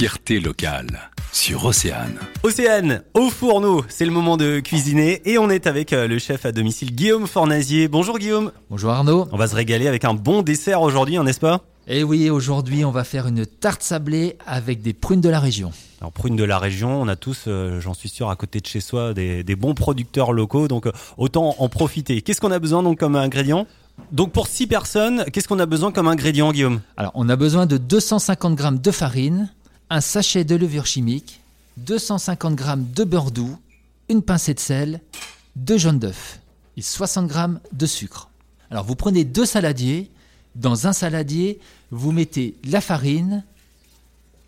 fierté locale sur Océane. Océane, au fourneau, c'est le moment de cuisiner et on est avec euh, le chef à domicile Guillaume Fornazier. Bonjour Guillaume. Bonjour Arnaud. On va se régaler avec un bon dessert aujourd'hui, hein, n'est-ce pas? Et oui, aujourd'hui, on va faire une tarte sablée avec des prunes de la région. Alors prunes de la région, on a tous, euh, j'en suis sûr, à côté de chez soi, des, des bons producteurs locaux, donc euh, autant en profiter. Qu'est-ce qu'on a besoin donc comme ingrédient? Donc pour 6 personnes, qu'est-ce qu'on a besoin comme ingrédient Guillaume? Alors, on a besoin de 250 g de farine, un sachet de levure chimique, 250 g de beurre doux, une pincée de sel, deux jaunes d'œufs et 60 g de sucre. Alors, vous prenez deux saladiers. Dans un saladier, vous mettez la farine,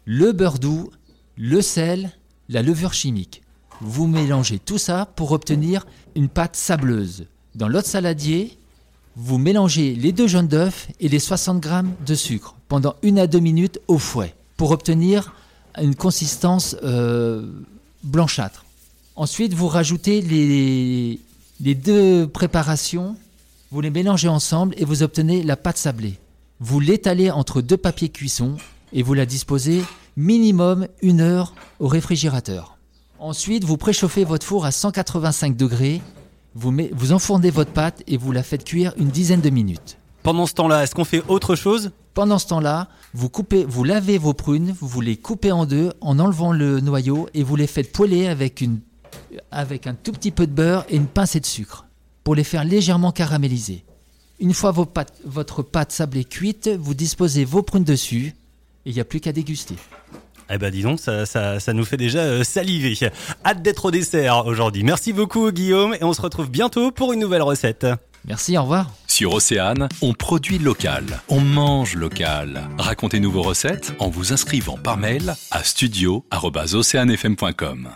le beurre doux, le sel, la levure chimique. Vous mélangez tout ça pour obtenir une pâte sableuse. Dans l'autre saladier, vous mélangez les deux jaunes d'œufs et les 60 g de sucre pendant une à deux minutes au fouet pour obtenir une consistance euh, blanchâtre. Ensuite, vous rajoutez les, deux préparations, vous les mélangez ensemble et vous obtenez la pâte sablée. Vous l'étalez entre deux papiers cuisson et vous la disposez minimum une heure au réfrigérateur. Ensuite, vous préchauffez votre four à 185 degrés, vous enfournez votre pâte et vous la faites cuire une dizaine de minutes. Pendant ce temps-là, est-ce qu'on fait autre chose? Pendant ce temps-là, vous coupez, vous lavez vos prunes, vous les coupez en deux en enlevant le noyau et vous les faites poêler avec, une, avec un tout petit peu de beurre et une pincée de sucre pour les faire légèrement caraméliser. Une fois votre pâte sablée cuite, vous disposez vos prunes dessus et il n'y a plus qu'à déguster. Eh ben dis donc, ça, ça, ça nous fait déjà euh, saliver. Hâte d'être au dessert aujourd'hui. Merci beaucoup Guillaume et on se retrouve bientôt pour une nouvelle recette. Merci, au revoir. Sur Océane, on produit local, on mange local. Racontez-nous vos recettes en vous inscrivant par mail à studio@oceanefm.com.